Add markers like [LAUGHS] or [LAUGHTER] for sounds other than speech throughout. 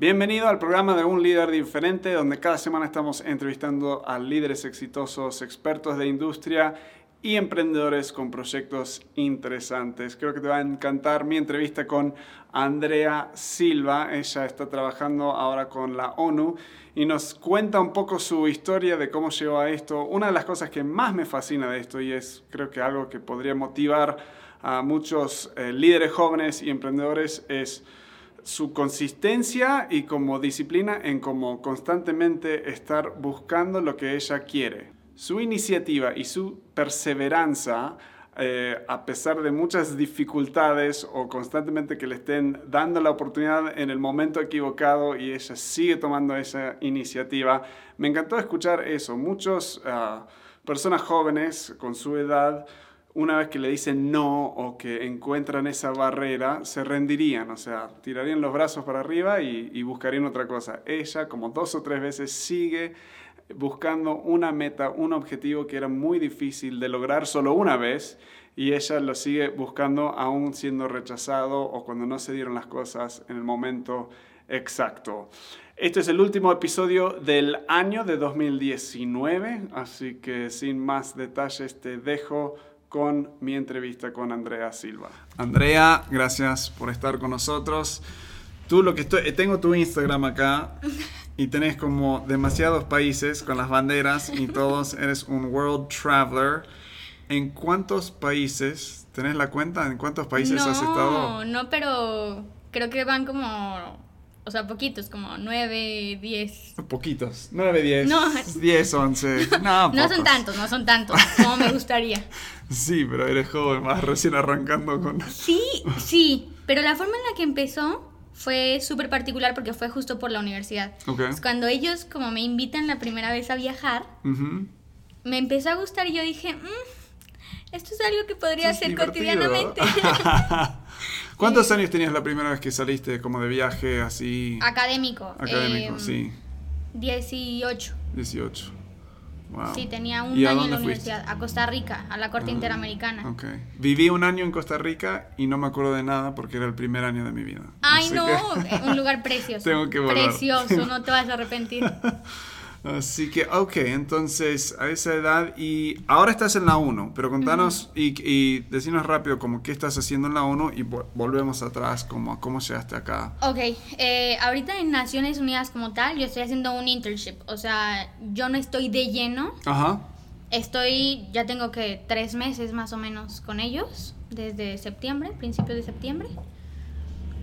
Bienvenido al programa de Un Líder Diferente, donde cada semana estamos entrevistando a líderes exitosos, expertos de industria y emprendedores con proyectos interesantes. Creo que te va a encantar mi entrevista con Andrea Silva. Ella está trabajando ahora con la ONU y nos cuenta un poco su historia de cómo llegó a esto. Una de las cosas que más me fascina de esto y es creo que algo que podría motivar a muchos eh, líderes jóvenes y emprendedores es su consistencia y como disciplina en cómo constantemente estar buscando lo que ella quiere. Su iniciativa y su perseverancia, eh, a pesar de muchas dificultades o constantemente que le estén dando la oportunidad en el momento equivocado y ella sigue tomando esa iniciativa, me encantó escuchar eso. Muchas ah, personas jóvenes con su edad una vez que le dicen no o que encuentran esa barrera, se rendirían, o sea, tirarían los brazos para arriba y, buscarían otra cosa. Ella, como dos o tres veces, sigue buscando una meta, un objetivo que era muy difícil de lograr solo una vez y ella lo sigue buscando aún siendo rechazado o cuando no se dieron las cosas en el momento exacto. Este es el último episodio del año de 2019, así que sin más detalles te dejo con mi entrevista con Andrea Silva. Andrea, gracias por estar con nosotros. Tú lo que estoy, eh, tengo tu Instagram acá y tenés como demasiados países con las banderas y [LAUGHS] todos eres un world traveler. ¿En cuántos países tenés la cuenta? ¿En cuántos países has estado? No, no, pero creo que van como o sea, poquitos, como 9, 10. Poquitos, 9, 10. No. 10, 11. [LAUGHS] No, no son tantos, no son tantos, como me gustaría. [LAUGHS] sí, pero eres joven, más recién arrancando con... [LAUGHS] Sí, sí, pero la forma en la que empezó fue súper particular porque fue justo por la universidad. Okay. cuando ellos como me invitan la primera vez a viajar, me empezó a gustar y yo dije, mm, esto es algo que podría hacer cotidianamente. [LAUGHS] ¿Cuántos años tenías la primera vez que saliste como de viaje así? Académico. Académico, em, sí. 18. 18. Wow. Sí, tenía un año en la universidad, a Costa Rica, a la Corte ah, Interamericana. Ok. Viví un año en Costa Rica y no me acuerdo de nada porque era el primer año de mi vida. Ay, no, un lugar precioso. [LAUGHS] Tengo que volver. Precioso, no te vas a arrepentir. [LAUGHS] Así que, ok, entonces a esa edad y ahora estás en la 1, pero contanos y, y decinos rápido como qué estás haciendo en la 1 y volvemos atrás como a cómo llegaste acá. Ok, eh, ahorita en Naciones Unidas como tal yo estoy haciendo un internship, o sea, yo no estoy de lleno. Ajá. Estoy, ya tengo que tres meses más o menos con ellos, desde septiembre, principio de septiembre.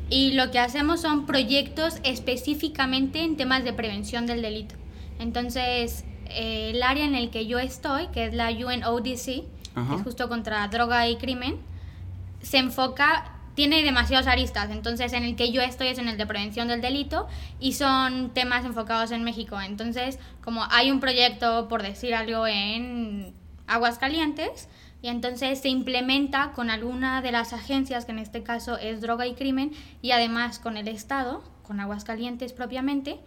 Y lo que hacemos son proyectos específicamente en temas de prevención del delito. Entonces, eh, el área en el que yo estoy, que es la UNODC, que es justo contra droga y crimen, se enfoca, tiene demasiados aristas. Entonces, en el que yo estoy es en el de prevención del delito y son temas enfocados en México. Entonces, como hay un proyecto, por decir algo, en Aguascalientes, y entonces se implementa con alguna de las agencias, que en este caso es droga y crimen, y además con el Estado, con Aguascalientes propiamente,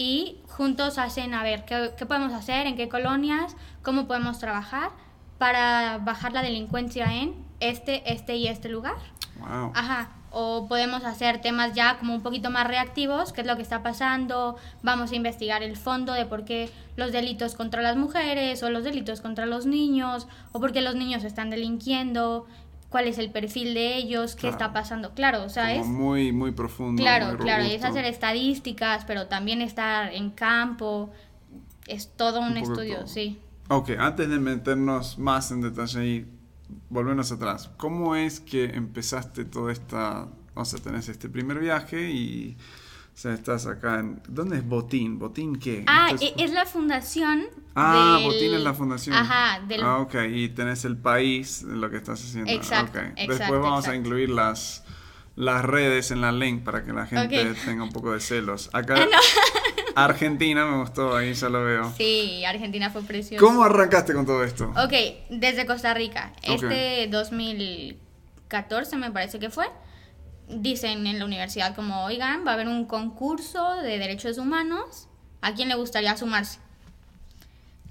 y juntos hacen a ver qué, qué, podemos hacer, en qué colonias, cómo podemos trabajar para bajar la delincuencia en este, este y este lugar. Wow. Ajá. O podemos hacer temas ya como un poquito más reactivos, qué es lo que está pasando, vamos a investigar el fondo de por qué los delitos contra las mujeres o los delitos contra los niños o por qué los niños están delinquiendo cuál es el perfil de ellos, qué está pasando. Claro, o sea, es... Muy, muy profundo. Claro, claro, es hacer estadísticas, pero también estar en campo, es todo un, estudio, sí. Ok, antes de meternos más en detalle y volvernos atrás, ¿cómo es que empezaste toda esta, o sea, tenés este primer viaje y sea, estás acá en... ¿Dónde es Botín? ¿Botín qué? Ah, e, es la fundación. Ah, Botín es la fundación. Ajá, del... Ah, ok. Y tenés el país, lo que estás haciendo. Exacto. Después vamos a incluir las, las redes en la link para que la gente tenga un poco de celos. Acá... [LAUGHS] Argentina me gustó, ahí ya lo veo. Sí, Argentina fue precioso. ¿Cómo arrancaste con todo esto? Ok, desde Costa Rica. Este 2014 me parece que fue dicen en la universidad como, oigan, va a haber un concurso de derechos humanos, ¿a quién le gustaría sumarse?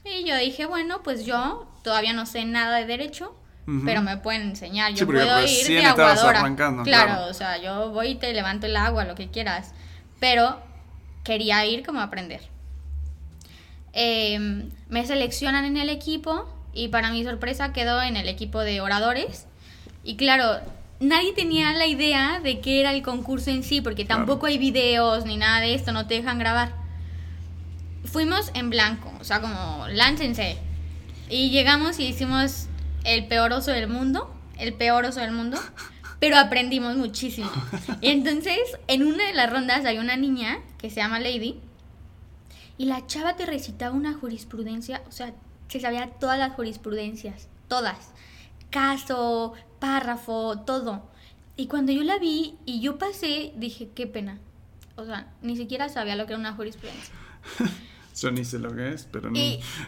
Y yo dije, bueno, pues yo todavía no sé nada de derecho, pero me pueden enseñar, yo puedo ir de aguadora. Claro, claro, o sea, yo voy y te levanto el agua, lo que quieras. Pero quería ir como a aprender. Em, me seleccionan en el equipo y para mi sorpresa quedó en el equipo de oradores. Y claro, nadie tenía la idea de qué era el concurso en sí, porque tampoco hay videos ni nada de esto, no te dejan grabar. Fuimos en blanco, o sea, como láncense. Y llegamos y hicimos el peor oso del mundo, el peor oso del mundo, pero aprendimos muchísimo. [LAUGHS] Y entonces, en una de las rondas hay una niña que se llama Lady, y la chava te recitaba una jurisprudencia, o sea, se sabía todas las jurisprudencias, todas. Caso, párrafo, todo. Y cuando yo la vi y yo pasé, dije, qué pena. O sea, ni siquiera sabía lo que era una jurisprudencia. [LAUGHS] Yo ni sé lo que es, pero [LAUGHS] no.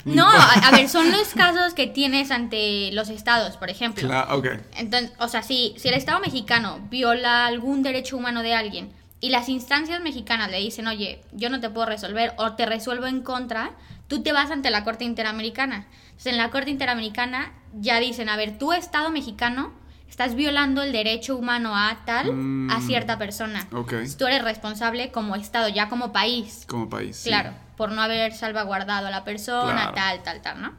no, a, ver, son [LAUGHS] los casos que tienes ante los estados, por ejemplo. Claro, ok. Entonces, o sea, si, si el Estado mexicano viola algún derecho humano de alguien y las instancias mexicanas le dicen, oye, yo no te puedo resolver o te resuelvo en contra, tú te vas ante la Corte Interamericana. Entonces, en la Corte Interamericana ya dicen, a ver, tú, Estado mexicano, estás violando el derecho humano a tal, a mm, cierta persona. Ok. tú eres responsable como Estado, ya como país. Como país. Claro por no haber salvaguardado a la persona, tal, tal, tal, ¿no?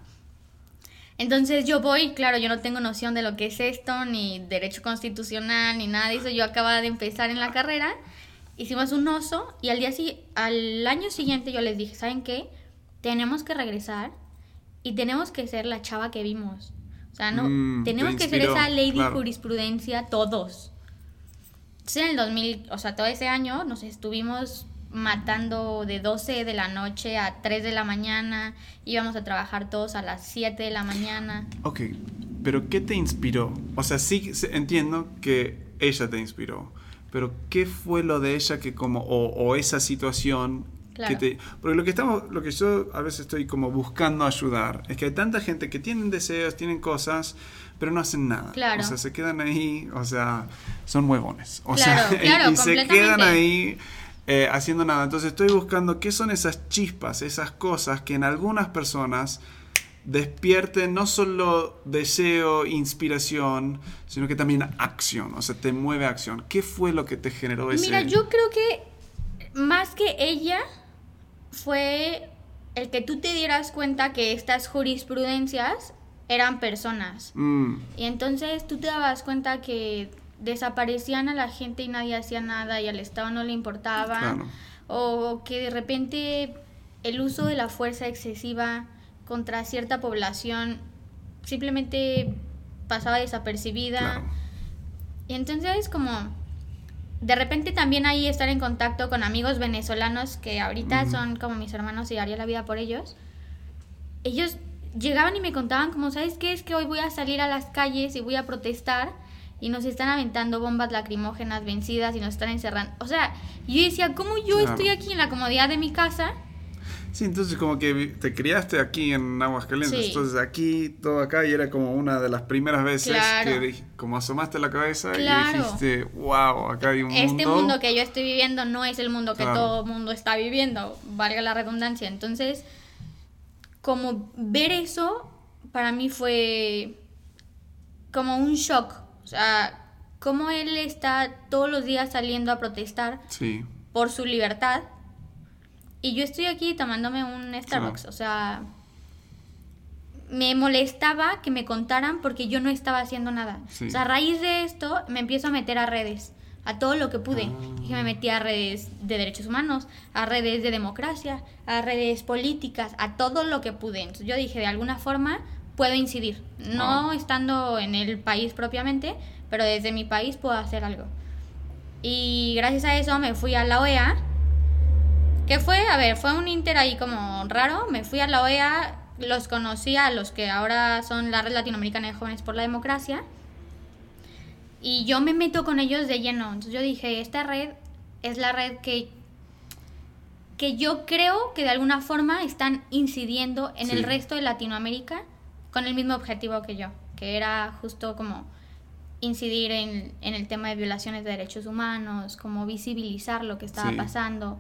Entonces yo voy, claro, yo no tengo noción de lo que es esto, ni derecho constitucional, ni nada de eso. Yo acababa de empezar en la carrera, hicimos un oso y al, día, al año siguiente yo les dije, ¿saben qué? Tenemos que regresar y tenemos que ser la chava que vimos. O sea, no, mm, tenemos que ser esa lady jurisprudencia todos. Entonces en el 2000, o sea, todo ese año nos estuvimos matando de 12 de la noche a 3 de la mañana, íbamos a trabajar todos a las 7 de la mañana. Ok, pero ¿qué te inspiró? O sea, sí entiendo que ella te inspiró, pero ¿qué fue lo de ella que como, o, esa situación que te... Porque lo que, estamos, lo que yo a veces estoy como buscando ayudar es que hay tanta gente que tienen deseos, tienen cosas, pero no hacen nada. Claro. O sea, se quedan ahí, o sea, son huevones. O sea, [LAUGHS] y se quedan ahí eh, haciendo nada. Entonces estoy buscando qué son esas chispas, esas cosas que en algunas personas despierten no solo deseo, inspiración, sino que también acción, o sea, te mueve acción. ¿Qué fue lo que te generó ese? Mira, yo creo que más que ella fue el que tú te dieras cuenta que estas jurisprudencias eran personas. Mm. Y entonces tú te dabas cuenta que desaparecían a la gente y nadie hacía nada y al Estado no le importaba. O que de repente el uso de la fuerza excesiva contra cierta población simplemente pasaba desapercibida. Y entonces como de repente también ahí estar en contacto con amigos venezolanos que ahorita son como mis hermanos y haría la vida por ellos. Ellos llegaban y me contaban como, ¿sabes qué? Es que hoy voy a salir a las calles y voy a protestar y nos están aventando bombas lacrimógenas vencidas y nos están encerrando. O sea, yo decía, ¿cómo yo estoy aquí en la comodidad de mi casa? Sí, entonces como que te criaste aquí en Aguascalientes, entonces aquí, todo acá, y era como una de las primeras veces que como asomaste la cabeza y dijiste, wow, acá hay un este mundo. Este mundo que yo estoy viviendo no es el mundo que todo mundo está viviendo, valga la redundancia. Entonces, como ver eso, para mí fue como un shock, o sea, cómo él está todos los días saliendo a protestar por su libertad. Y yo estoy aquí tomándome un Starbucks. O sea, me molestaba que me contaran porque yo no estaba haciendo nada. O sea, a raíz de esto me empiezo a meter a redes, a todo lo que pude. Y me metí a redes de derechos humanos, a redes de democracia, a redes políticas, a todo lo que pude. Entonces yo dije, de alguna forma puedo incidir. No ah. estando en el país propiamente, pero desde mi país puedo hacer algo. Y gracias a eso me fui a la OEA. Que fue, a ver, fue un inter ahí como raro. Me fui a la OEA, los conocí a los que ahora son la Red Latinoamericana de Jóvenes por la Democracia. Y yo me meto con ellos de lleno. Entonces yo dije, esta red es la red que que yo creo que de alguna forma están incidiendo en el resto de Latinoamérica con el mismo objetivo que yo, que era justo como incidir en, el tema de violaciones de derechos humanos, como visibilizar lo que estaba pasando.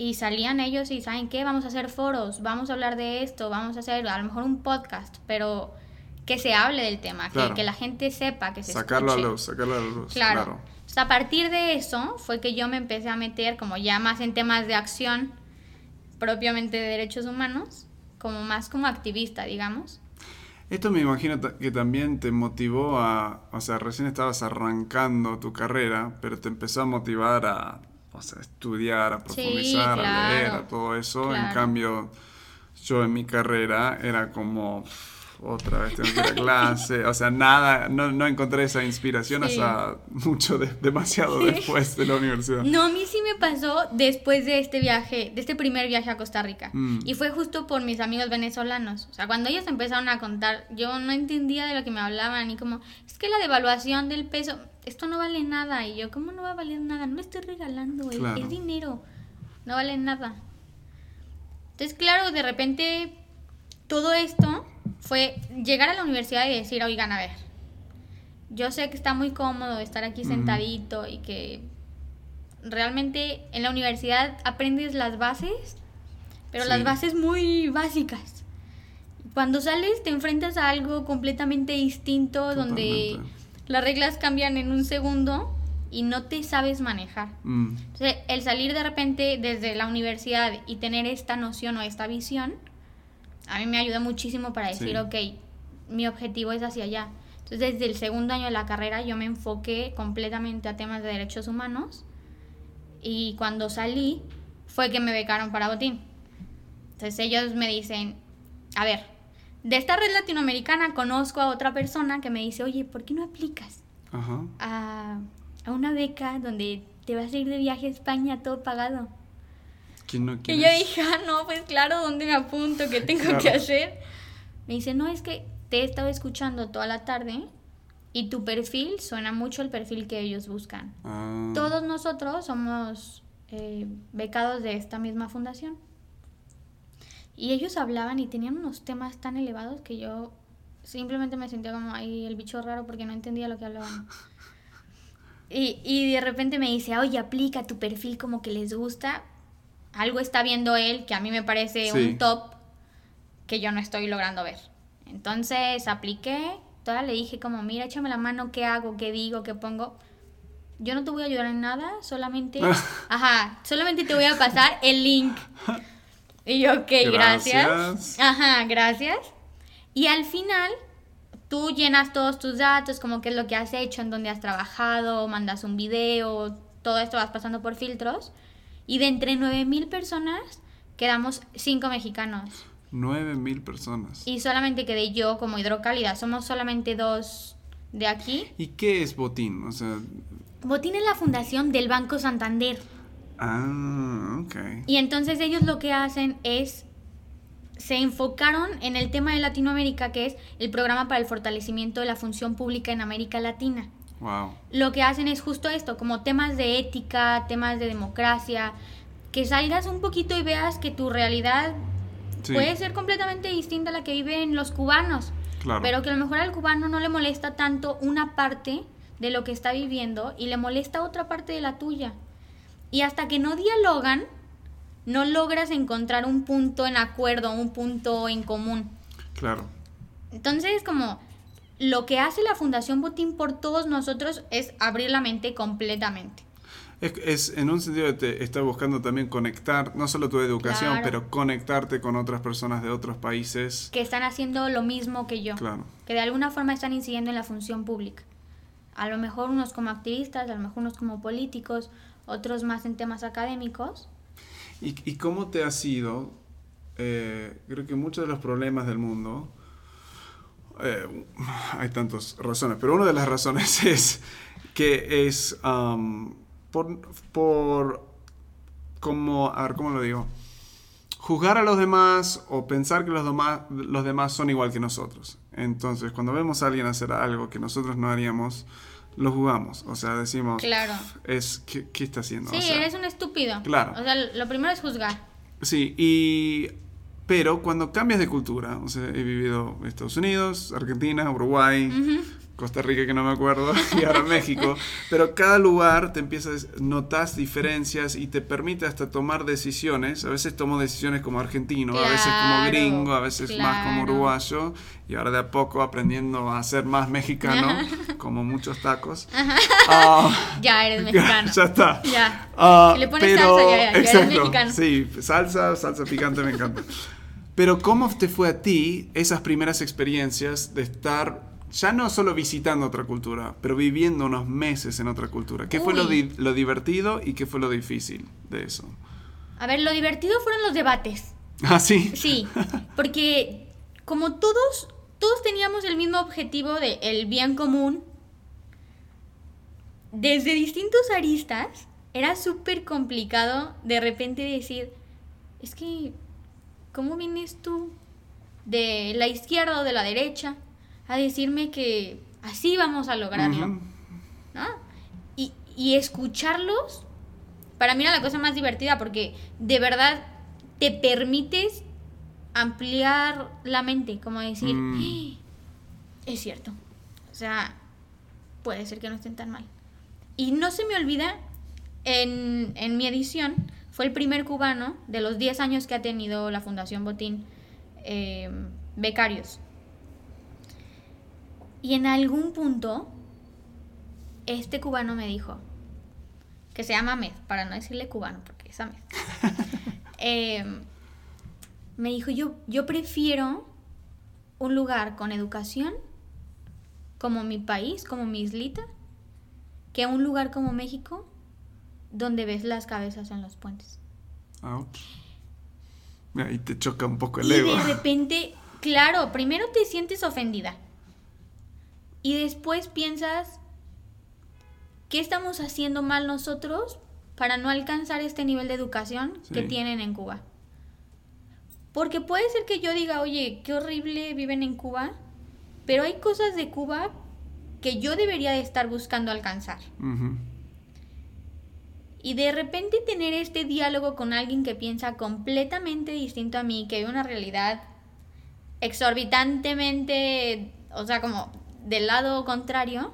Y salían ellos y, ¿saben qué? Vamos a hacer foros, vamos a hablar de esto, vamos a hacer a lo mejor un podcast, pero que se hable del tema, que, la gente sepa, que se sacarlo escuche. A luz, sacarlo a luz, claro. a partir de eso fue que yo me empecé a meter como ya más en temas de acción propiamente de derechos humanos, como más como activista, digamos. Esto me imagino que también te motivó a, o sea, recién estabas arrancando tu carrera, pero te empezó a motivar a, o sea, estudiar, a profundizar, a leer, a todo eso. En cambio, yo en mi carrera era como otra vez tengo que ir a clase, o sea, nada, no, no encontré esa inspiración hasta mucho, demasiado después de la universidad. No, a mí sí me pasó después de este viaje, de este primer viaje a Costa Rica, mm. y fue justo por mis amigos venezolanos, o sea, cuando ellos empezaron a contar, yo no entendía de lo que me hablaban, y como, es que la devaluación del peso, esto no vale nada, y yo, ¿cómo no va a valer nada? No estoy regalando, es dinero, no vale nada. Entonces, claro, de repente todo esto fue llegar a la universidad y decir, oigan, a ver, yo sé que está muy cómodo estar aquí sentadito y que realmente en la universidad aprendes las bases, pero las bases muy básicas. Cuando sales te enfrentas a algo completamente distinto donde las reglas cambian en un segundo y no te sabes manejar. Mm. Entonces, el salir de repente desde la universidad y tener esta noción o esta visión, a mí me ayuda muchísimo para decir, ok, mi objetivo es hacia allá. Entonces, desde el segundo año de la carrera yo me enfoqué completamente a temas de derechos humanos y cuando salí fue que me becaron para Botín. Entonces ellos me dicen, a ver, de esta red latinoamericana conozco a otra persona que me dice, oye, ¿por qué no aplicas A, a, una beca donde te vas a ir de viaje a España todo pagado? Y yo dije, ah, no, pues claro, ¿dónde me apunto? ¿Qué tengo que hacer? Me dice, no, es que te he estado escuchando toda la tarde y tu perfil suena mucho el perfil que ellos buscan. Ah. Todos nosotros somos eh, becados de esta misma fundación. Y ellos hablaban y tenían unos temas tan elevados que yo simplemente me sentía como ahí el bicho raro porque no entendía lo que hablaban. [LAUGHS] Y, y de repente me dice, oye, aplica tu perfil como que les gusta algo está viendo él que a mí me parece un top que yo no estoy logrando ver. Entonces apliqué, toda le dije como, mira, échame la mano, ¿qué hago? ¿Qué digo? ¿Qué pongo? Yo no te voy a ayudar en nada, solamente, [LAUGHS] ajá, solamente te voy a pasar el link. [LAUGHS] Y yo, ok, gracias. gracias. Ajá, gracias. Y al final, tú llenas todos tus datos, como qué es lo que has hecho, en dónde has trabajado, mandas un video, todo esto vas pasando por filtros. Y de entre 9.000 personas, quedamos 5 mexicanos. 9.000 personas. Y solamente quedé yo como hidrocálida. Somos solamente dos de aquí. ¿Y qué es Botín? O sea... Botín es la fundación del Banco Santander. Ah, ok. Y entonces ellos lo que hacen es se enfocaron en el tema de Latinoamérica, que es el programa para el fortalecimiento de la función pública en América Latina. Lo que hacen es justo esto, como temas de ética, temas de democracia, que salgas un poquito y veas que tu realidad puede ser completamente distinta a la que viven los cubanos. Pero que a lo mejor al cubano no le molesta tanto una parte de lo que está viviendo y le molesta otra parte de la tuya. Y hasta que no dialogan, no logras encontrar un punto en acuerdo, un punto en común. Claro. Entonces, como lo que hace la Fundación Botín por todos nosotros es abrir la mente completamente. Es, en un sentido te está buscando también conectar, no solo tu educación, pero conectarte con otras personas de otros países. Que están haciendo lo mismo que yo. Claro. Que de alguna forma están incidiendo en la función pública. A lo mejor unos como activistas, a lo mejor unos como políticos, otros más en temas académicos. ¿Y, y cómo te ha sido? Eh, creo que muchos de los problemas del mundo eh, hay tantas razones, pero una de las razones [LAUGHS] es que es um, por, por como, a ver, ¿cómo lo digo? Juzgar a los demás o pensar que los demás, los demás son igual que nosotros. Entonces, cuando vemos a alguien hacer algo que nosotros no haríamos, lo jugamos. O sea, decimos, claro. es, ¿qué, está haciendo? Sí, eres un estúpido. Claro. O sea, lo primero es juzgar. Sí, y pero cuando cambias de cultura, o sea, he vivido en Estados Unidos, Argentina, Uruguay, Costa Rica que no me acuerdo, [LAUGHS] y ahora México, pero cada lugar te empiezas, notas diferencias y te permite hasta tomar decisiones, a veces tomo decisiones como argentino, a veces como gringo, a veces más como uruguayo, y ahora de a poco aprendiendo a ser más mexicano, [LAUGHS] como muchos tacos. Ah, [LAUGHS] ya eres mexicano. Ya, está. Ya. Uh, le pones salsa, ya, ya, eres mexicano. Sí, salsa, salsa picante me encanta. Pero ¿cómo te fue a ti esas primeras experiencias de estar ya no solo visitando otra cultura, pero viviendo unos meses en otra cultura. ¿Qué fue lo, lo, divertido y qué fue lo difícil de eso? A ver, lo divertido fueron los debates. Ah, sí. Sí, porque como todos, todos teníamos el mismo objetivo de el bien común, desde distintos aristas, era súper complicado de repente decir, es que, ¿cómo vienes tú? ¿De la izquierda o de la derecha? A decirme que así vamos a lograrlo. ¿no? Y, y escucharlos, para mí era la cosa más divertida porque de verdad te permites ampliar la mente, como decir, mm. ¡Ah! es cierto. O sea, puede ser que no estén tan mal. Y no se me olvida, en, en mi edición, fue el primer cubano de los 10 años que ha tenido la Fundación Botín, eh, becarios. Y en algún punto, este cubano me dijo, que se llama Ahmed, para no decirle cubano, porque es Ahmed. [LAUGHS] Em, me dijo, yo, yo prefiero un lugar con educación, como mi país, como mi islita, que un lugar como México, donde ves las cabezas en los puentes. Ahí te choca un poco el y ego. de [LAUGHS] repente, claro, primero te sientes ofendida y después piensas, ¿qué estamos haciendo mal nosotros para no alcanzar este nivel de educación que tienen en Cuba? Porque puede ser que yo diga, oye, qué horrible viven en Cuba, pero hay cosas de Cuba que yo debería de estar buscando alcanzar. Y de repente tener este diálogo con alguien que piensa completamente distinto a mí, que ve una realidad exorbitantemente, o sea, como del lado contrario,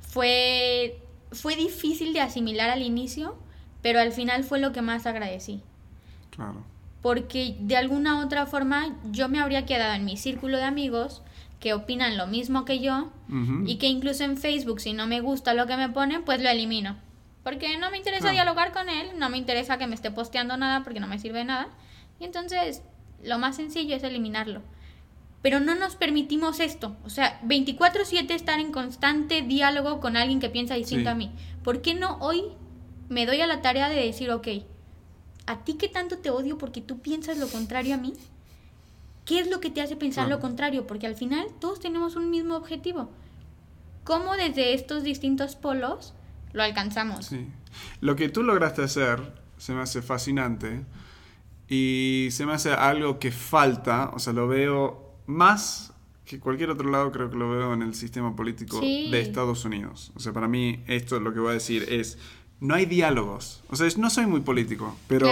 fue, fue difícil de asimilar al inicio, pero al final fue lo que más agradecí. Claro. Porque de alguna otra forma yo me habría quedado en mi círculo de amigos que opinan lo mismo que yo y que incluso en Facebook si no me gusta lo que me ponen, pues lo elimino. Porque no me interesa dialogar con él, no me interesa que me esté posteando nada porque no me sirve de nada. Y entonces lo más sencillo es eliminarlo pero no nos permitimos esto. O sea, 24/7 estar en constante diálogo con alguien que piensa distinto a mí. ¿Por qué no hoy me doy a la tarea de decir, ok, a ti que tanto te odio porque tú piensas lo contrario a mí? ¿Qué es lo que te hace pensar lo contrario? Porque al final todos tenemos un mismo objetivo. ¿Cómo desde estos distintos polos lo alcanzamos? Sí. Lo que tú lograste hacer se me hace fascinante y se me hace algo que falta, o sea, lo veo más que cualquier otro lado creo que lo veo en el sistema político de Estados Unidos. O sea, para mí esto lo que voy a decir es, no hay diálogos. O sea, no soy muy político, pero,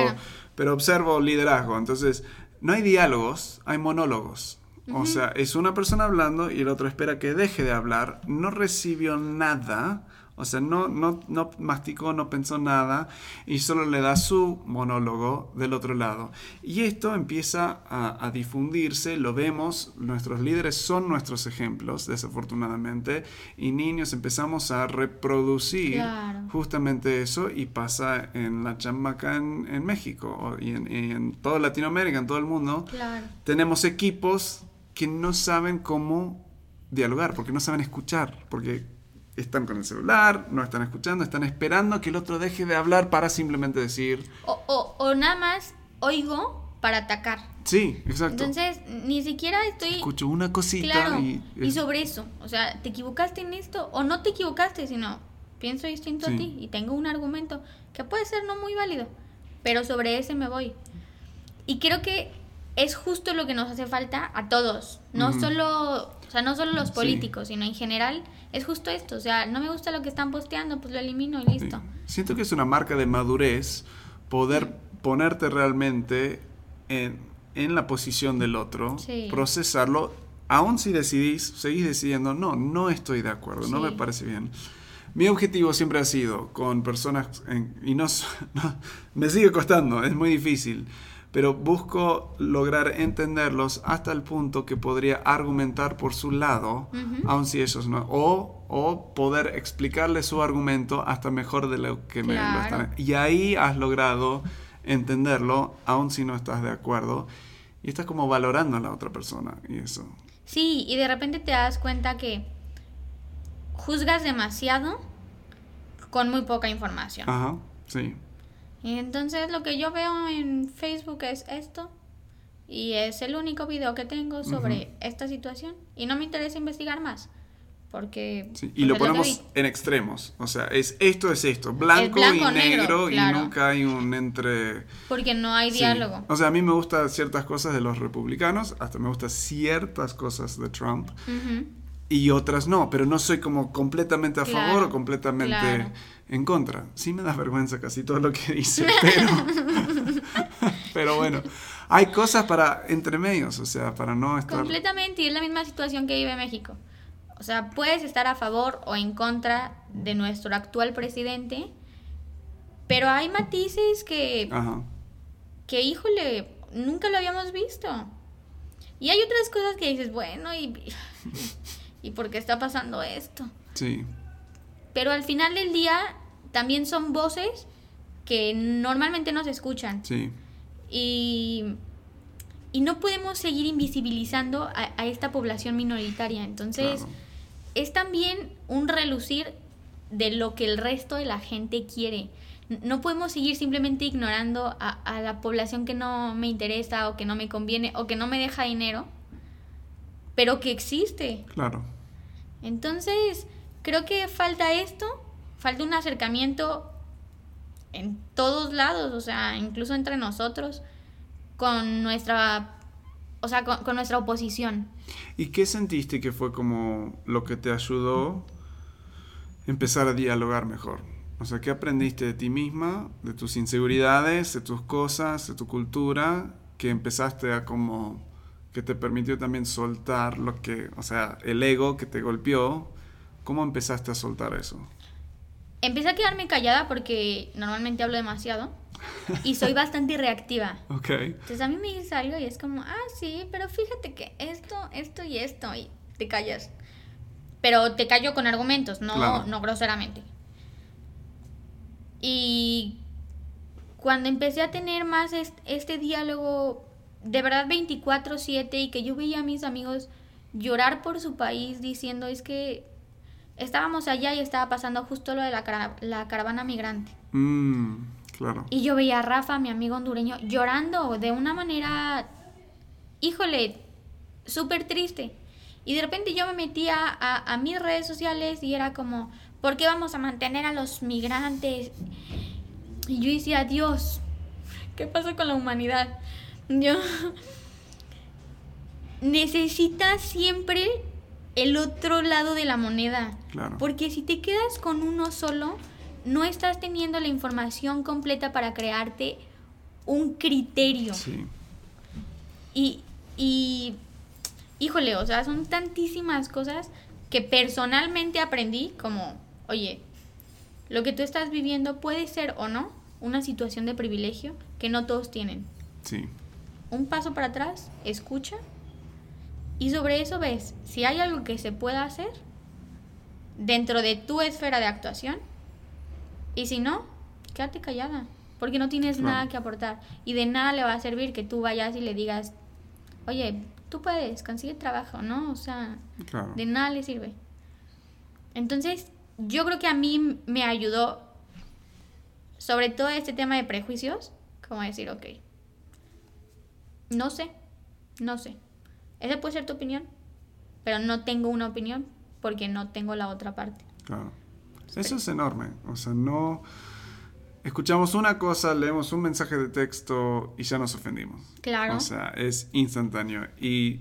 pero observo liderazgo. Entonces, no hay diálogos, hay monólogos. O sea, es una persona hablando y el otro espera que deje de hablar, no recibió nada o sea, no, no, no masticó, no pensó nada y solo le da su monólogo del otro lado. Y esto empieza a, difundirse, lo vemos, nuestros líderes son nuestros ejemplos, desafortunadamente, y niños empezamos a reproducir justamente eso y pasa en la chamaca en, México y en, toda Latinoamérica, en todo el mundo. Tenemos equipos que no saben cómo dialogar, porque no saben escuchar, porque están con el celular, no están escuchando, están esperando que el otro deje de hablar para simplemente decir... O, o, nada más oigo para atacar. Sí, exacto. Entonces, ni siquiera estoy... Escucho una cosita y... Y sobre eso, o sea, ¿te equivocaste en esto? O no te equivocaste, sino pienso distinto a ti y tengo un argumento que puede ser no muy válido, pero sobre ese me voy. Y creo que es justo lo que nos hace falta a todos, no solo, o sea, no solo los políticos, sino en general es justo esto, o sea, no me gusta lo que están posteando, pues lo elimino y listo. Siento que es una marca de madurez poder ponerte realmente en, en la posición del otro, procesarlo, aún si decidís, seguís decidiendo, no, no estoy de acuerdo, no me parece bien. Mi objetivo siempre ha sido con personas, y [LAUGHS] no, me sigue costando, es muy difícil, pero busco lograr entenderlos hasta el punto que podría argumentar por su lado, aun si ellos no, o, o, poder explicarle su argumento hasta mejor de lo que me lo están. Y ahí has logrado entenderlo, aun si no estás de acuerdo, y estás como valorando a la otra persona, y eso. Sí, y de repente te das cuenta que juzgas demasiado con muy poca información. Ajá, sí. Y entonces lo que yo veo en Facebook es esto. Y es el único video que tengo sobre esta situación. Y no me interesa investigar más. Porque... Sí, y lo ponemos en extremos. O sea, es esto es esto. Blanco, y negro, y nunca hay un entre... Porque no hay diálogo. O sea, a mí me gustan ciertas cosas de los republicanos. Hasta me gustan ciertas cosas de Trump y otras no, pero no soy como completamente a favor o completamente en contra. Sí me da vergüenza casi todo lo que dice, [LAUGHS] pero, [LAUGHS] pero bueno, hay cosas para entre medios, o sea, para no estar... Completamente, y es la misma situación que vive México. O sea, puedes estar a favor o en contra de nuestro actual presidente, pero hay matices que... Que, híjole, nunca lo habíamos visto. Y hay otras cosas que dices, bueno, y [LAUGHS] ¿Y por qué está pasando esto? Sí. Pero al final del día también son voces que normalmente no se escuchan. Sí. Y, y no podemos seguir invisibilizando a, esta población minoritaria. Entonces, es también un relucir de lo que el resto de la gente quiere. No podemos seguir simplemente ignorando a, a la población que no me interesa o que no me conviene o que no me deja dinero pero que existe. Claro. Entonces, creo que falta esto, falta un acercamiento en todos lados, o sea, incluso entre nosotros, con nuestra, o sea, con, nuestra oposición. ¿Y qué sentiste que fue como lo que te ayudó empezar a dialogar mejor? O sea, ¿qué aprendiste de ti misma, de tus inseguridades, de tus cosas, de tu cultura, que empezaste a como que te permitió también soltar lo que, o sea, el ego que te golpeó. ¿Cómo empezaste a soltar eso? Empecé a quedarme callada porque normalmente hablo demasiado y soy bastante reactiva. [LAUGHS] Ok. Entonces a mí me dice algo y es como, ah, sí, pero fíjate que esto, esto y esto, y te callas. Pero te callo con argumentos, no, no groseramente. Y cuando empecé a tener más este diálogo de verdad 24/7 y que yo veía a mis amigos llorar por su país diciendo es que estábamos allá y estaba pasando justo lo de la, la caravana migrante. Mm, claro. Y yo veía a Rafa, mi amigo hondureño, llorando de una manera, híjole, súper triste. Y de repente yo me metía a, a, mis redes sociales y era como, ¿por qué vamos a mantener a los migrantes? Y yo decía, Dios, ¿qué pasa con la humanidad? Yo [LAUGHS] necesitas siempre el otro lado de la moneda. Porque si te quedas con uno solo, no estás teniendo la información completa para crearte un criterio. Sí. Y, y, híjole, o sea, son tantísimas cosas que personalmente aprendí como, oye, lo que tú estás viviendo puede ser o no una situación de privilegio que no todos tienen. Sí un paso para atrás, escucha y sobre eso ves si hay algo que se pueda hacer dentro de tu esfera de actuación y si no, quédate callada porque no tienes nada que aportar y de nada le va a servir que tú vayas y le digas, oye, tú puedes, consigue trabajo, ¿no? O sea, de nada le sirve. Entonces, yo creo que a mí me ayudó sobre todo este tema de prejuicios, como decir, ok, no sé, no sé. Esa puede ser tu opinión, pero no tengo una opinión porque no tengo la otra parte. Claro. Eso es enorme. O sea, no... Escuchamos una cosa, leemos un mensaje de texto y ya nos ofendimos. Claro. O sea, es instantáneo. Y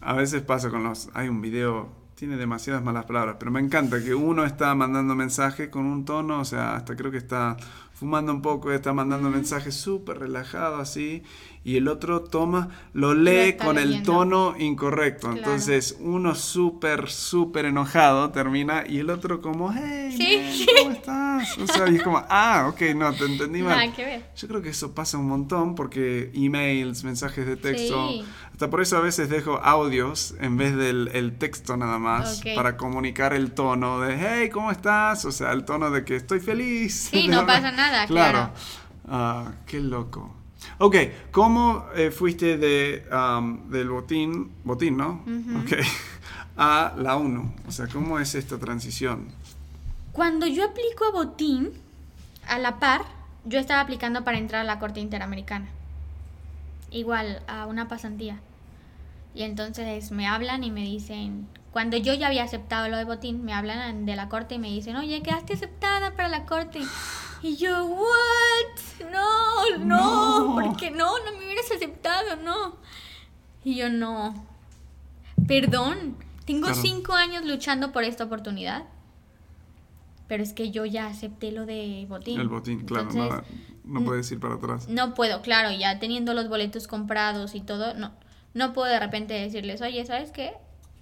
a veces pasa con los... Hay un video, tiene demasiadas malas palabras, pero me encanta que uno está mandando mensaje con un tono, o sea, hasta creo que está fumando un poco, está mandando mensajes súper relajado así, y el otro toma, lo lee con el tono incorrecto. Entonces uno súper, súper enojado termina y el otro como, hey, ¿cómo estás? O sea, y es como, ah, ok, no, te entendí mal. Yo creo que eso pasa un montón porque emails, mensajes de texto, hasta por eso a veces dejo audios en vez del el texto nada más para comunicar el tono de, hey, ¿cómo estás? O sea, el tono de que estoy feliz. Sí, [LAUGHS] no pasa nada, claro. Ah, qué loco. Ok, ¿cómo eh, fuiste de, del botín, botín, ¿no? [LAUGHS] a la 1? O sea, ¿cómo es esta transición? Cuando yo aplico a botín, a la par, yo estaba aplicando para entrar a la Corte Interamericana. Igual, a una pasantía. Y entonces me hablan y me dicen, cuando yo ya había aceptado lo de botín, me hablan de la corte y me dicen, oye, quedaste aceptada para la corte. Y yo, ¿what? No, no, ¿por qué no? No me hubieras aceptado, no. Y yo, no. Perdón, tengo cinco años luchando por esta oportunidad. Pero es que yo ya acepté lo de botín. El botín, claro, nada, no puedes ir para atrás. No puedo, claro, ya teniendo los boletos comprados y todo, no, no puedo de repente decirles, oye, ¿sabes qué?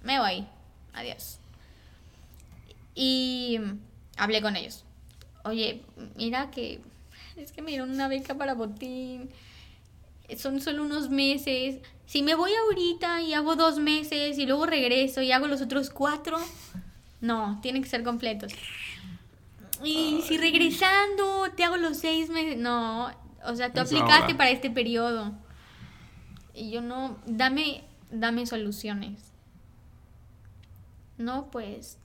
Me voy, adiós. Y hablé con ellos oye, mira que es que me dieron una beca para botín, son solo unos meses, si me voy ahorita y hago dos meses y luego regreso y hago los otros cuatro, no, tienen que ser completos. Y si regresando te hago los seis meses, no, o sea, tú aplicaste para este periodo. Y yo no, dame, dame soluciones. No, pues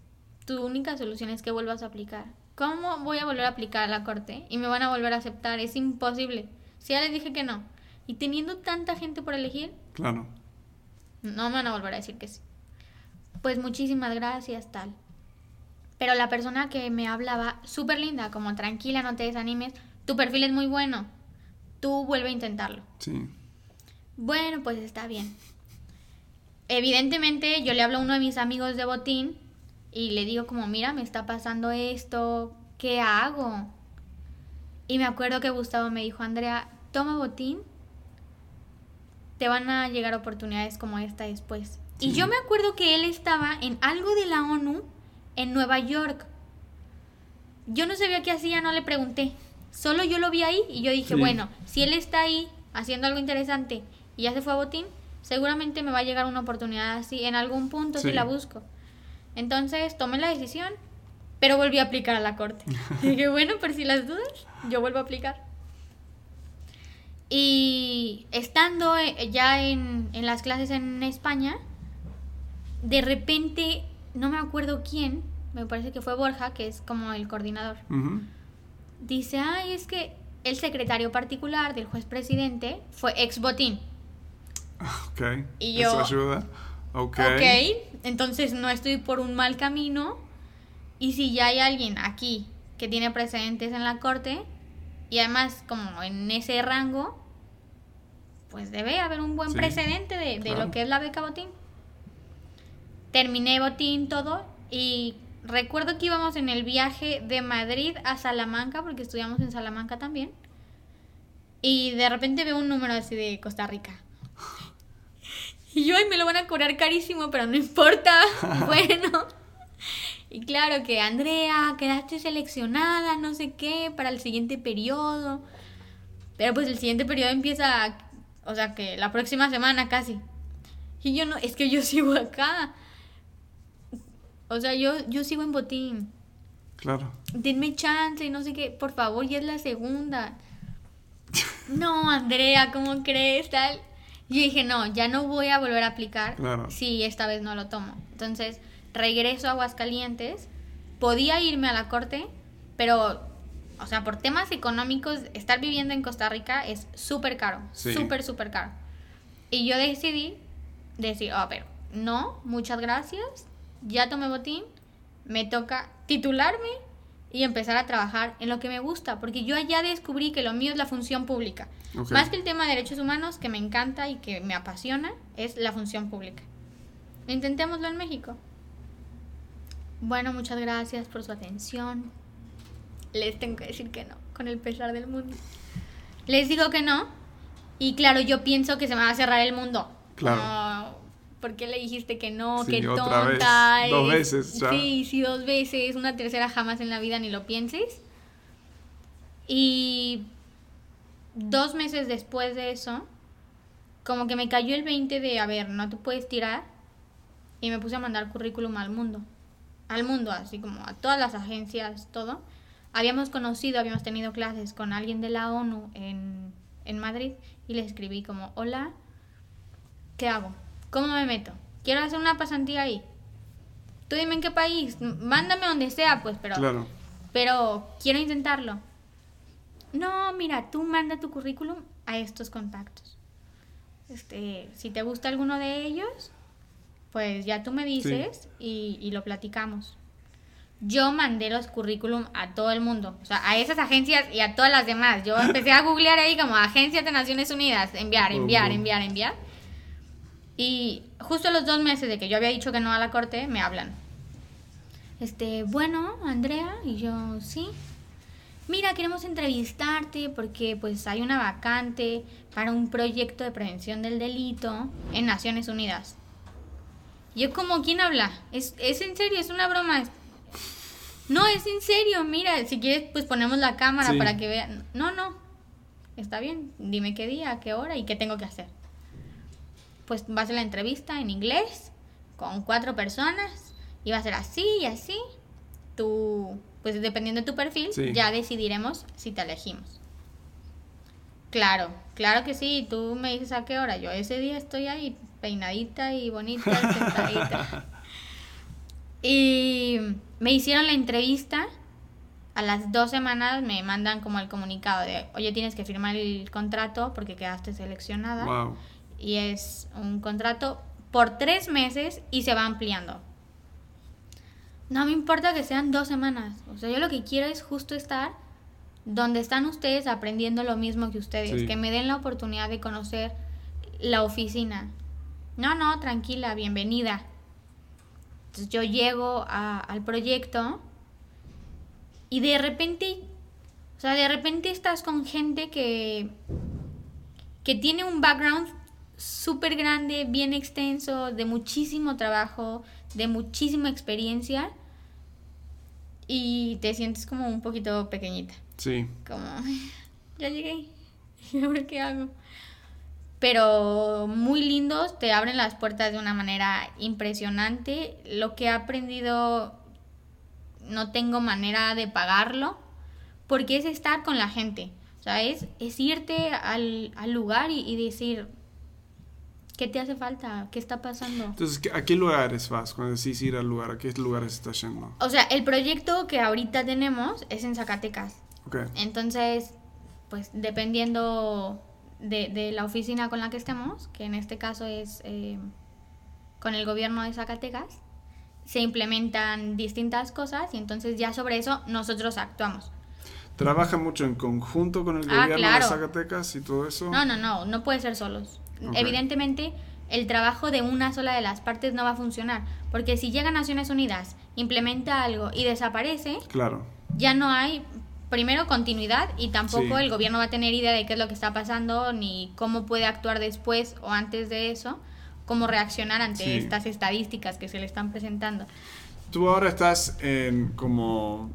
tu única solución es que vuelvas a aplicar. ¿Cómo voy a volver a aplicar a la corte? Y me van a volver a aceptar. Es imposible. Si ya les dije que no. Y teniendo tanta gente por elegir. Claro. No me van a volver a decir que sí. Pues muchísimas gracias, tal. Pero la persona que me hablaba, súper linda, como tranquila, no te desanimes. Tu perfil es muy bueno. Tú vuelve a intentarlo. Sí. Bueno, pues está bien. Evidentemente, yo le hablo a uno de mis amigos de botín y le digo como, mira, me está pasando esto, ¿qué hago? Y me acuerdo que Gustavo me dijo, Andrea, toma botín, te van a llegar oportunidades como esta después. Y yo me acuerdo que él estaba en algo de la ONU en Nueva York. Yo no sabía qué hacía, no le pregunté. Solo yo lo vi ahí y yo dije, bueno, si él está ahí haciendo algo interesante y ya se fue a botín, seguramente me va a llegar una oportunidad así en algún punto si la busco. Entonces tomé la decisión, pero volví a aplicar a la corte. [LAUGHS] dije, bueno, por si las dudas, yo vuelvo a aplicar. Y estando eh, ya en, las clases en España, de repente, no me acuerdo quién, me parece que fue Borja, que es como el coordinador, dice, ay, es que el secretario particular del juez presidente fue ex botín. Ok. Y yo, ¿Eso ayuda? Ok. entonces no estoy por un mal camino. Y si ya hay alguien aquí que tiene precedentes en la corte, y además como en ese rango, pues debe haber un buen precedente de, lo que es la beca botín. Terminé botín todo y recuerdo que íbamos en el viaje de Madrid a Salamanca, porque estudiamos en Salamanca también. Y de repente veo un número así de Costa Rica. Y yo, ay, me lo van a cobrar carísimo, pero no importa. [LAUGHS] bueno. Y claro que Andrea, quedaste seleccionada, no sé qué, para el siguiente periodo. Pero pues el siguiente periodo empieza, o sea, que la próxima semana casi. Y yo no, es que yo [LAUGHS] sigo acá. O sea, yo, yo sigo en botín. Claro. Denme chance y no sé qué. Por favor, ya es la segunda. [LAUGHS] no, Andrea, ¿cómo crees? Tal. Yo dije, no, ya no voy a volver a aplicar si esta vez no lo tomo. Entonces, regreso a Aguascalientes. Podía irme a la corte, pero, o sea, por temas económicos, estar viviendo en Costa Rica es súper caro. Súper, súper caro. Y yo decidí decir, a ver, no, muchas gracias. Ya tomé botín. Me toca titularme y empezar a trabajar en lo que me gusta, porque yo ya descubrí que lo mío es la función pública. Más que el tema de derechos humanos, que me encanta y que me apasiona, es la función pública. Intentémoslo en México. Bueno, muchas gracias por su atención. Les tengo que decir que no, con el pesar del mundo. Les digo que no, Y claro, yo pienso que se me va a cerrar el mundo. Claro. ¿Por qué le dijiste que no? Sí, qué tonta. Dos veces ya. Sí, sí, dos veces. Una tercera jamás en la vida ni lo pienses. Y dos meses después de eso, como que me cayó el 20 de, a ver, no te puedes tirar. Y me puse a mandar currículum al mundo. Al mundo, así como a todas las agencias, todo. Habíamos conocido, habíamos tenido clases con alguien de la ONU en, en Madrid y le escribí como, hola, ¿qué hago? ¿Cómo me meto? Quiero hacer una pasantía ahí. Tú dime en qué país, mándame donde sea, pues, pero... Claro. Pero quiero intentarlo. No, mira, tú manda tu currículum a estos contactos. Este, si te gusta alguno de ellos, pues ya tú me dices y, y, lo platicamos. Yo mandé los currículum a todo el mundo, o sea, a esas agencias y a todas las demás. Yo empecé a googlear ahí como Agencia de Naciones Unidas, enviar, enviar, enviar, enviar. Y justo a los dos meses de que yo había dicho que no a la corte, me hablan. Este, bueno, Andrea, y yo, sí. Mira, queremos entrevistarte porque pues hay una vacante para un proyecto de prevención del delito en Naciones Unidas. Yo como, ¿quién habla? ¿Es, ¿Es en serio? ¿Es una broma? No, es en serio, mira, si quieres pues ponemos la cámara para que vean. No, no, está bien, dime qué día, qué hora y qué tengo que hacer pues va a ser la entrevista en inglés con cuatro personas y va a ser así y así. Tú, pues dependiendo de tu perfil, ya decidiremos si te elegimos. Claro, claro que sí. Tú me dices a qué hora. Yo ese día estoy ahí peinadita y bonita, [LAUGHS] sentadita. y me hicieron la entrevista. A las dos semanas me mandan como el comunicado de, oye, tienes que firmar el contrato porque quedaste seleccionada. Wow y es un contrato por tres meses y se va ampliando. No me importa que sean dos semanas. O sea, yo lo que quiero es justo estar donde están ustedes aprendiendo lo mismo que ustedes. Que me den la oportunidad de conocer la oficina. No, no, tranquila, bienvenida. Entonces yo llego al proyecto y de repente, o sea, de repente estás con gente que, que tiene un background súper grande, bien extenso, de muchísimo trabajo, de muchísima experiencia y te sientes como un poquito pequeñita. Sí. Como, ya llegué, [LAUGHS] ¿y ahora qué hago? Pero muy lindos, te abren las puertas de una manera impresionante. Lo que he aprendido no tengo manera de pagarlo porque es estar con la gente. O sea, es, irte al, lugar y decir, ¿Qué te hace falta? ¿Qué está pasando? Entonces, ¿a qué lugares vas cuando decís ir al lugar? ¿A qué lugares estás yendo? O sea, el proyecto que ahorita tenemos es en Zacatecas. Okay. Entonces, pues dependiendo de, la oficina con la que estemos, que en este caso es eh, con el gobierno de Zacatecas, se implementan distintas cosas y entonces ya sobre eso nosotros actuamos. ¿Trabaja mucho en conjunto con el ah, gobierno de Zacatecas y todo eso? No, no, no, no puede ser solos. Evidentemente, el trabajo de una sola de las partes no va a funcionar, porque si llega a Naciones Unidas, implementa algo y desaparece, claro. ya no hay primero continuidad y tampoco el gobierno va a tener idea de qué es lo que está pasando ni cómo puede actuar después o antes de eso, cómo reaccionar ante estas estadísticas que se le están presentando. Tú ahora estás en como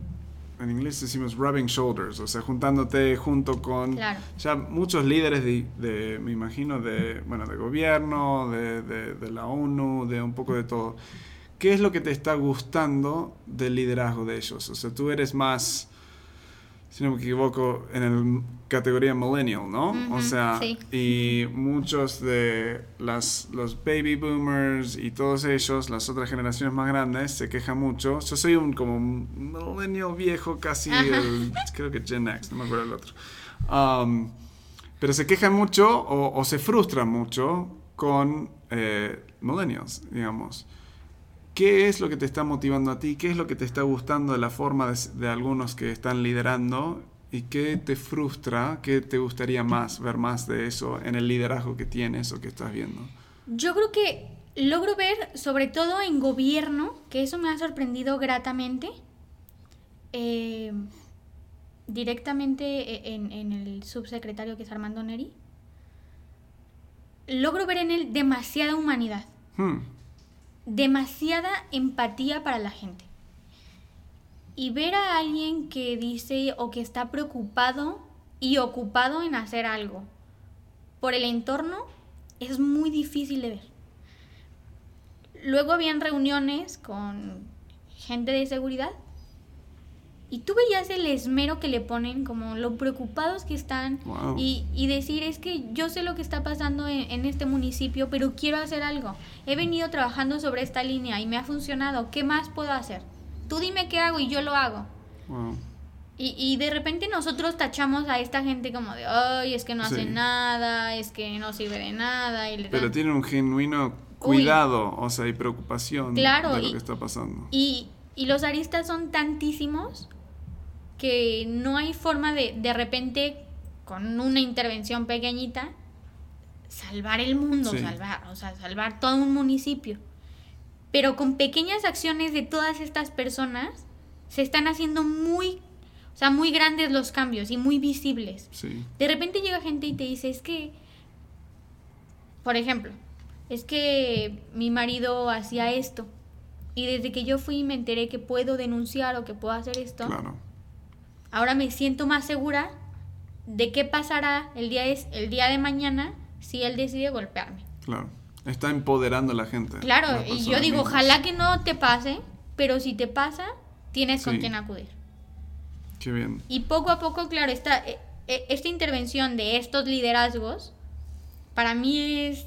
en inglés decimos rubbing shoulders, o sea, juntándote junto con ya muchos líderes de, me imagino, de, bueno, de gobierno, de, de, la ONU, de un poco de todo. ¿Qué es lo que te está gustando del liderazgo de ellos? O sea, tú eres más si no me equivoco, en la categoría millennial, ¿no? o sea, y muchos de las, los baby boomers y todos ellos, las otras generaciones más grandes, se quejan mucho. Yo soy un como millennial viejo, casi, creo que Gen X, no me acuerdo el otro. Um, pero se quejan mucho o, se frustran mucho con eh, millennials, digamos. ¿Qué es lo que te está motivando a ti? ¿Qué es lo que te está gustando de la forma de, algunos que están liderando? ¿Y qué te frustra? ¿Qué te gustaría más, ver más de eso en el liderazgo que tienes o que estás viendo? Yo creo que logro ver, sobre todo en gobierno, que eso me ha sorprendido gratamente, eh, directamente e, en, en, el subsecretario que es Armando Neri. logro ver en él demasiada humanidad. Hmm. Demasiada empatía para la gente. Y ver a alguien que dice o que está preocupado y ocupado en hacer algo por el entorno es muy difícil de ver. Luego habían reuniones con gente de seguridad y tú veías el esmero que le ponen, como lo preocupados que están y, decir, es que yo sé lo que está pasando en, este municipio, pero quiero hacer algo. He venido trabajando sobre esta línea y me ha funcionado. ¿Qué más puedo hacer? Tú dime qué hago y yo lo hago. Y, y, de repente nosotros tachamos a esta gente como de, ay, es que no hace nada, es que no sirve de nada. Y pero tienen un genuino cuidado, o sea, y preocupación de lo que está pasando. Y, y los aristas son tantísimos que no hay forma de de repente con una intervención pequeñita salvar el mundo, salvar, o sea, salvar todo un municipio. Pero con pequeñas acciones de todas estas personas se están haciendo muy, o sea, muy grandes los cambios y muy visibles. De repente llega gente y te dice, es que, por ejemplo, es que mi marido hacía esto. Y desde que yo fui me enteré que puedo denunciar o que puedo hacer esto. Claro ahora me siento más segura de qué pasará el día, es, el día de mañana si él decide golpearme. Claro, está empoderando a la gente. Claro, y yo digo, ojalá que no te pase, pero si te pasa, tienes con quién acudir. Qué bien. Y poco a poco, claro, esta, e, e, esta intervención de estos liderazgos, para mí es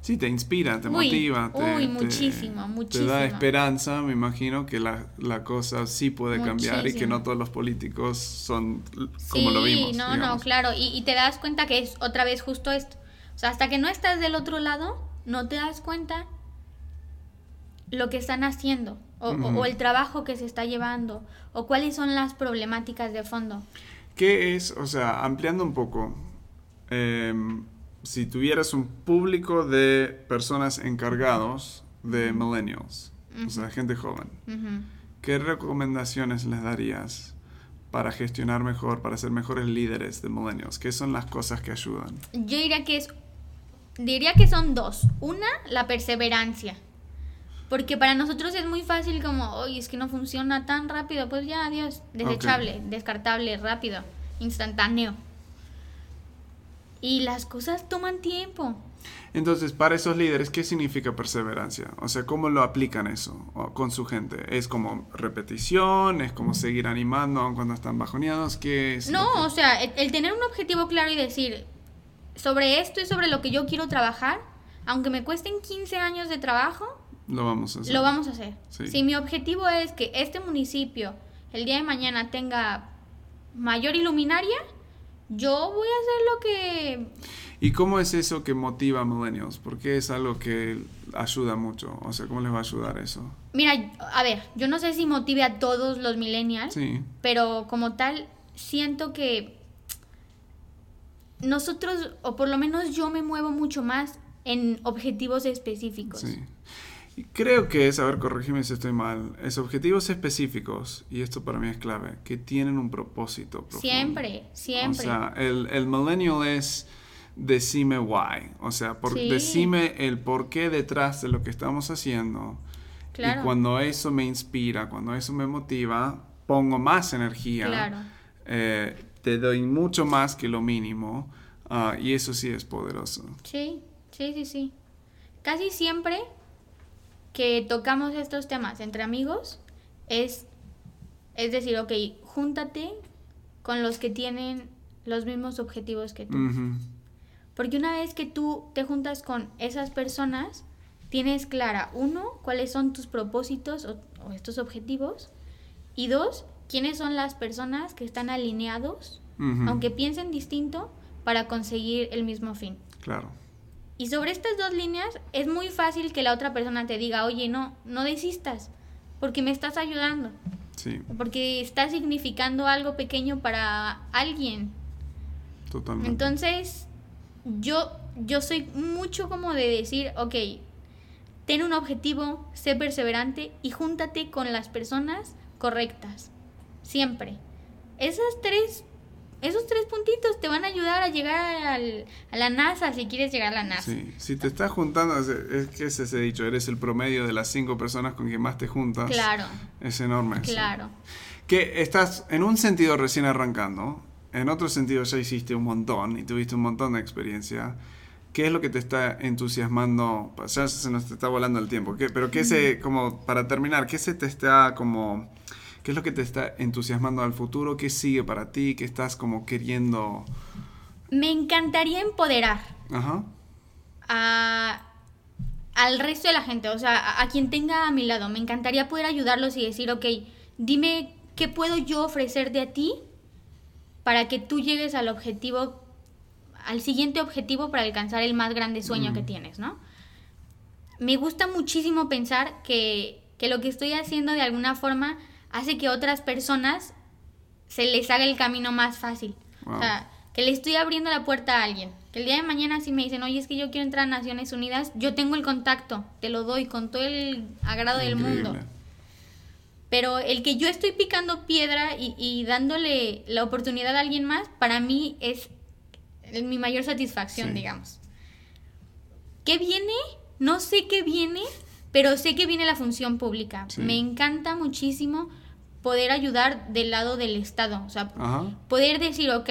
Sí, te inspira, te motiva. Te, uy, muchísimo, muchísimo. Te da esperanza, me imagino, que la, la cosa sí puede cambiar y que no todos los políticos son como lo vimos. Sí, no, no, claro. Y, y, te das cuenta que es otra vez justo esto. O sea, hasta que no estás del otro lado, no te das cuenta lo que están haciendo o, o, el trabajo que se está llevando o cuáles son las problemáticas de fondo. ¿Qué es, o sea, ampliando un poco, eh, si tuvieras un público de personas encargados de millennials, o sea, gente joven, ¿qué recomendaciones les darías para gestionar mejor, para ser mejores líderes de millennials? ¿Qué son las cosas que ayudan? Yo diría que es diría que son dos. Una, la perseverancia. Porque para nosotros es muy fácil como, oye, es que no funciona tan rápido, pues ya, adiós, desechable, descartable, rápido, instantáneo. Y las cosas toman tiempo. Entonces, para esos líderes, ¿qué significa perseverancia? O sea, ¿cómo lo aplican eso con su gente? ¿Es como repetición? ¿Es como seguir animando cuando están bajoneados? ¿Qué es? No, o sea, el, tener un objetivo claro y decir, sobre esto y sobre lo que yo quiero trabajar, aunque me cuesten 15 años de trabajo, lo vamos a hacer. Lo vamos a hacer. Si mi objetivo es que este municipio el día de mañana tenga mayor iluminaria, yo voy a hacer lo que... ¿Y cómo es eso que motiva a millennials? Porque es algo que ayuda mucho. O sea, ¿cómo les va a ayudar eso? Mira, a ver, yo no sé si motive a todos los millennials, sí. pero como tal, siento que nosotros, o por lo menos yo me muevo mucho más en objetivos específicos. Sí. Creo que es, a ver, corregime si estoy mal, es objetivos específicos, y esto para mí es clave, que tienen un propósito. Siempre, siempre. O sea, el, el millennial es decime why, o sea, por, decime el por qué detrás de lo que estamos haciendo. Claro. Y cuando eso me inspira, cuando eso me motiva, pongo más energía. Claro. Eh, te doy mucho más que lo mínimo. Ah, y eso sí es poderoso. Sí, sí, sí, sí. Casi siempre que tocamos estos temas entre amigos es, es decir, ok, júntate con los que tienen los mismos objetivos que tú. Porque una vez que tú te juntas con esas personas, tienes clara, uno, cuáles son tus propósitos o, estos objetivos, y dos, quiénes son las personas que están alineados, aunque piensen distinto, para conseguir el mismo fin. Claro. Y sobre estas dos líneas es muy fácil que la otra persona te diga, oye, no, no desistas, porque me estás ayudando. Sí. Porque está significando algo pequeño para alguien. Totalmente. Entonces, yo, yo soy mucho como de decir, ok, ten un objetivo, sé perseverante y júntate con las personas correctas. Siempre. Esas tres esos tres puntitos te van a ayudar a llegar al, a la NASA si quieres llegar a la NASA. Sí, si te estás juntando, es que es ese dicho, eres el promedio de las cinco personas con quien más te juntas. Claro. Es enorme. Claro. Que estás en un sentido recién arrancando, en otro sentido ya hiciste un montón y tuviste un montón de experiencia. ¿Qué es lo que te está entusiasmando? Ya se nos está volando el tiempo, ¿qué, pero ¿qué se, como para terminar, qué se te está como ¿Qué es lo que te está entusiasmando al futuro? ¿Qué sigue para ti? ¿Qué estás como queriendo? Me encantaría empoderar A, al resto de la gente, o sea, a, quien tenga a mi lado. Me encantaría poder ayudarlos y decir, ok, dime qué puedo yo ofrecerte a ti para que tú llegues al objetivo, al siguiente objetivo para alcanzar el más grande sueño que mm. tienes, ¿no? Me gusta muchísimo pensar que, que lo que estoy haciendo de alguna forma hace que otras personas se les haga el camino más fácil. O sea, que le estoy abriendo la puerta a alguien. Que el día de mañana si me dicen, oye, es que yo quiero entrar a Naciones Unidas, yo tengo el contacto, te lo doy con todo el agrado del mundo. Pero el que yo estoy picando piedra y, dándole la oportunidad a alguien más, para mí es mi mayor satisfacción, digamos. ¿Qué viene? No sé qué viene, pero sé que viene la función pública. Me encanta muchísimo poder ayudar del lado del Estado. O sea, poder decir, ok,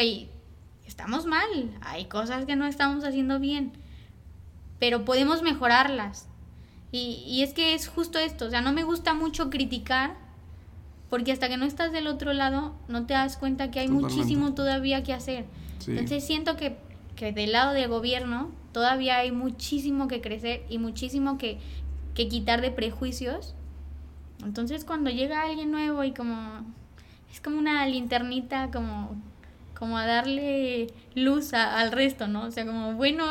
estamos mal, hay cosas que no estamos haciendo bien, pero podemos mejorarlas. Y, y es que es justo esto, o sea, no me gusta mucho criticar, porque hasta que no estás del otro lado, no te das cuenta que hay muchísimo todavía que hacer. Entonces siento que, que del lado del gobierno todavía hay muchísimo que crecer y muchísimo que, que quitar de prejuicios. Entonces cuando llega alguien nuevo y como es como una linternita como como a darle luz al resto, ¿no? O sea, como bueno,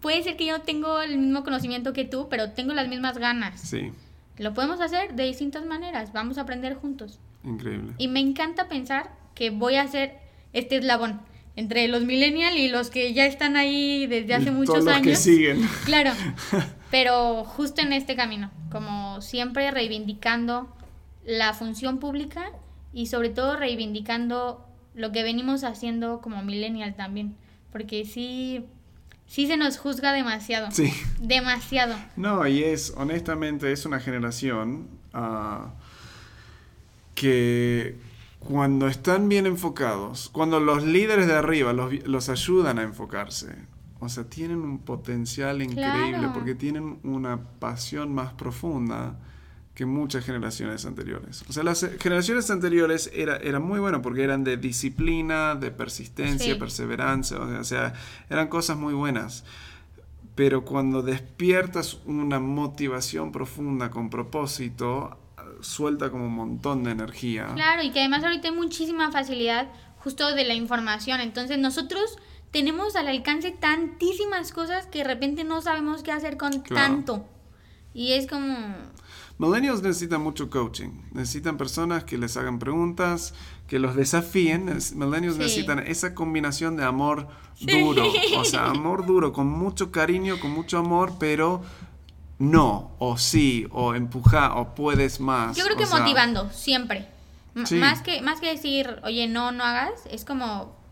puede ser que yo no tengo el mismo conocimiento que tú, pero tengo las mismas ganas. Sí. Lo podemos hacer de distintas maneras, vamos a aprender juntos. Increíble. Y me encanta pensar que voy a ser este eslabón entre los millennials y los que ya están ahí desde hace [LAUGHS] muchos todos los años. que siguen. Claro. [LAUGHS] Pero justo en este camino, como siempre reivindicando la función pública y sobre todo reivindicando lo que venimos haciendo como millennial también, porque sí sí se nos juzga demasiado. Sí. Demasiado. No, y es, honestamente, es una generación uh, que cuando están bien enfocados, cuando los líderes de arriba los, los ayudan a enfocarse, o sea, tienen un potencial increíble porque tienen una pasión más profunda que muchas generaciones anteriores. O sea, las generaciones anteriores era, eran muy buenas porque eran de disciplina, de persistencia, perseverancia, o sea, eran cosas muy buenas. Pero cuando despiertas una motivación profunda con propósito, suelta como un montón de energía. Claro, y que además ahorita hay muchísima facilidad justo de la información. Entonces nosotros tenemos al alcance tantísimas cosas que de repente no sabemos qué hacer con tanto. Y es como... Millennials necesitan mucho coaching, necesitan personas que les hagan preguntas, que los desafíen. Millennials necesitan esa combinación de amor duro, o sea, [LAUGHS] amor duro, con mucho cariño, con mucho amor, pero no, o sí, o empujar, o puedes más. Yo creo que motivando, siempre. Más, que, más que decir, oye, no, no hagas, es como,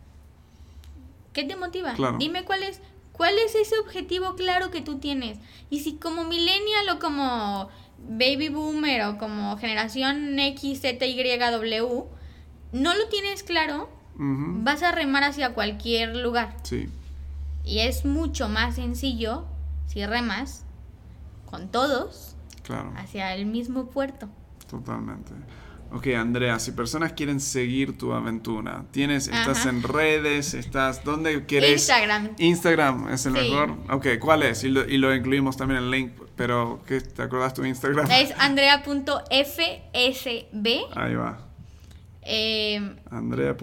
¿qué te motiva? Dime cuál es, cuál es ese objetivo claro que tú tienes. Y si como millennial o como baby boomer o como generación X, Z, Y, W, no lo tienes claro, vas a remar hacia cualquier lugar. Sí. Y es mucho más sencillo si remas con todos hacia el mismo puerto. Totalmente. Ok, Andrea, si personas quieren seguir tu aventura, tienes, estás en redes, estás, ¿dónde quieres? Instagram. Instagram es el mejor. Ok, ¿cuál es? Y lo, incluimos también en el link, pero ¿qué, ¿te acuerdas tu Instagram? Es andrea.fsb. Ahí va. Eh, Andrea.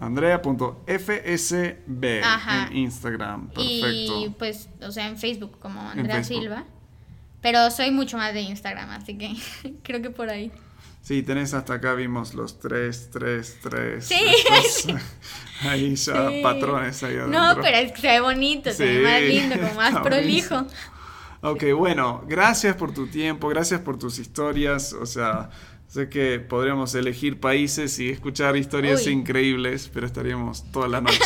Andrea.fsb en Instagram. Perfecto. Y pues, o sea, en Facebook como Andrea Silva. Pero soy mucho más de Instagram, así que [LAUGHS] creo que por ahí. Sí, tenés hasta acá, vimos los tres, tres, tres. Sí. [LAUGHS] [LAUGHS] ahí ya patrones ahí adentro. No, pero es que se ve bonito, se ve más lindo, como más [LAUGHS] prolijo. Ok, bueno, gracias por tu tiempo, gracias por tus historias, o sea, Sé que podríamos elegir países y escuchar historias increíbles, pero estaríamos toda la noche.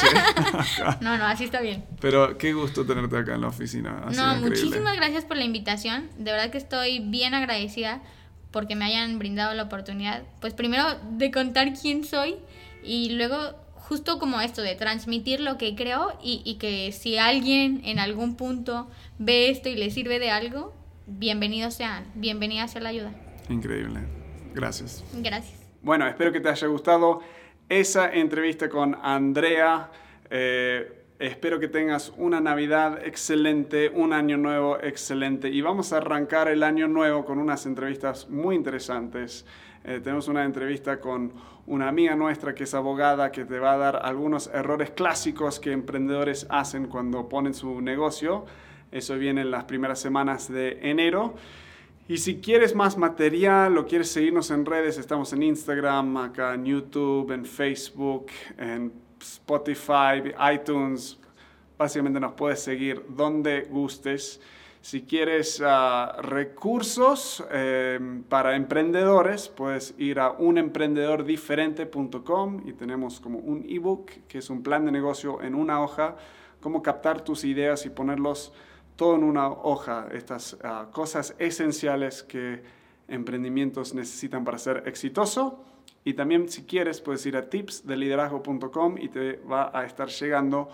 no, no, así está bien. Pero qué gusto tenerte acá en la oficina. no, muchísimas gracias por la invitación. De verdad que estoy bien agradecida porque me hayan brindado la oportunidad, pues primero de contar quién soy y luego justo como esto de transmitir lo que creo y, y que si alguien en algún punto ve esto y le sirve de algo, bienvenidos sean, bienvenida sea la ayuda. Increíble. Gracias. Gracias. Bueno, espero que te haya gustado esa entrevista con Andrea. Eh, espero que tengas una Navidad excelente, un año nuevo excelente y vamos a arrancar el año nuevo con unas entrevistas muy interesantes. Eh, tenemos una entrevista con una amiga nuestra que es abogada que te va a dar algunos errores clásicos que emprendedores hacen cuando ponen su negocio. Eso viene en las primeras semanas de enero. Y si quieres más material o quieres seguirnos en redes, estamos en Instagram, acá en YouTube, en Facebook, en Spotify, iTunes. Básicamente nos puedes seguir donde gustes. Si quieres ah, recursos em, para emprendedores, puedes ir a unemprendedordiferente.com y tenemos como un ebook que es un plan de negocio en una hoja, cómo captar tus ideas y ponerlos todo en una hoja, estas ah, cosas esenciales que emprendimientos necesitan para ser exitoso. Y también si quieres puedes ir a tipsdeliderazgo.com y te va a estar llegando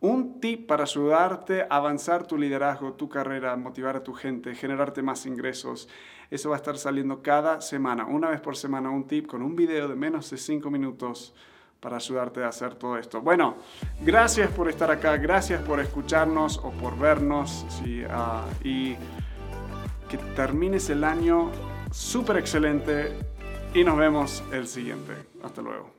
un tip para ayudarte a avanzar tu liderazgo, tu carrera, motivar a tu gente, generarte más ingresos. Eso va a estar saliendo cada semana, una vez por semana, un tip con un video de menos de 5 minutos para ayudarte a hacer todo esto. Bueno, gracias por estar acá, gracias por escucharnos o por vernos ah, y que termines el año súper excelente y nos vemos el siguiente. Hasta luego.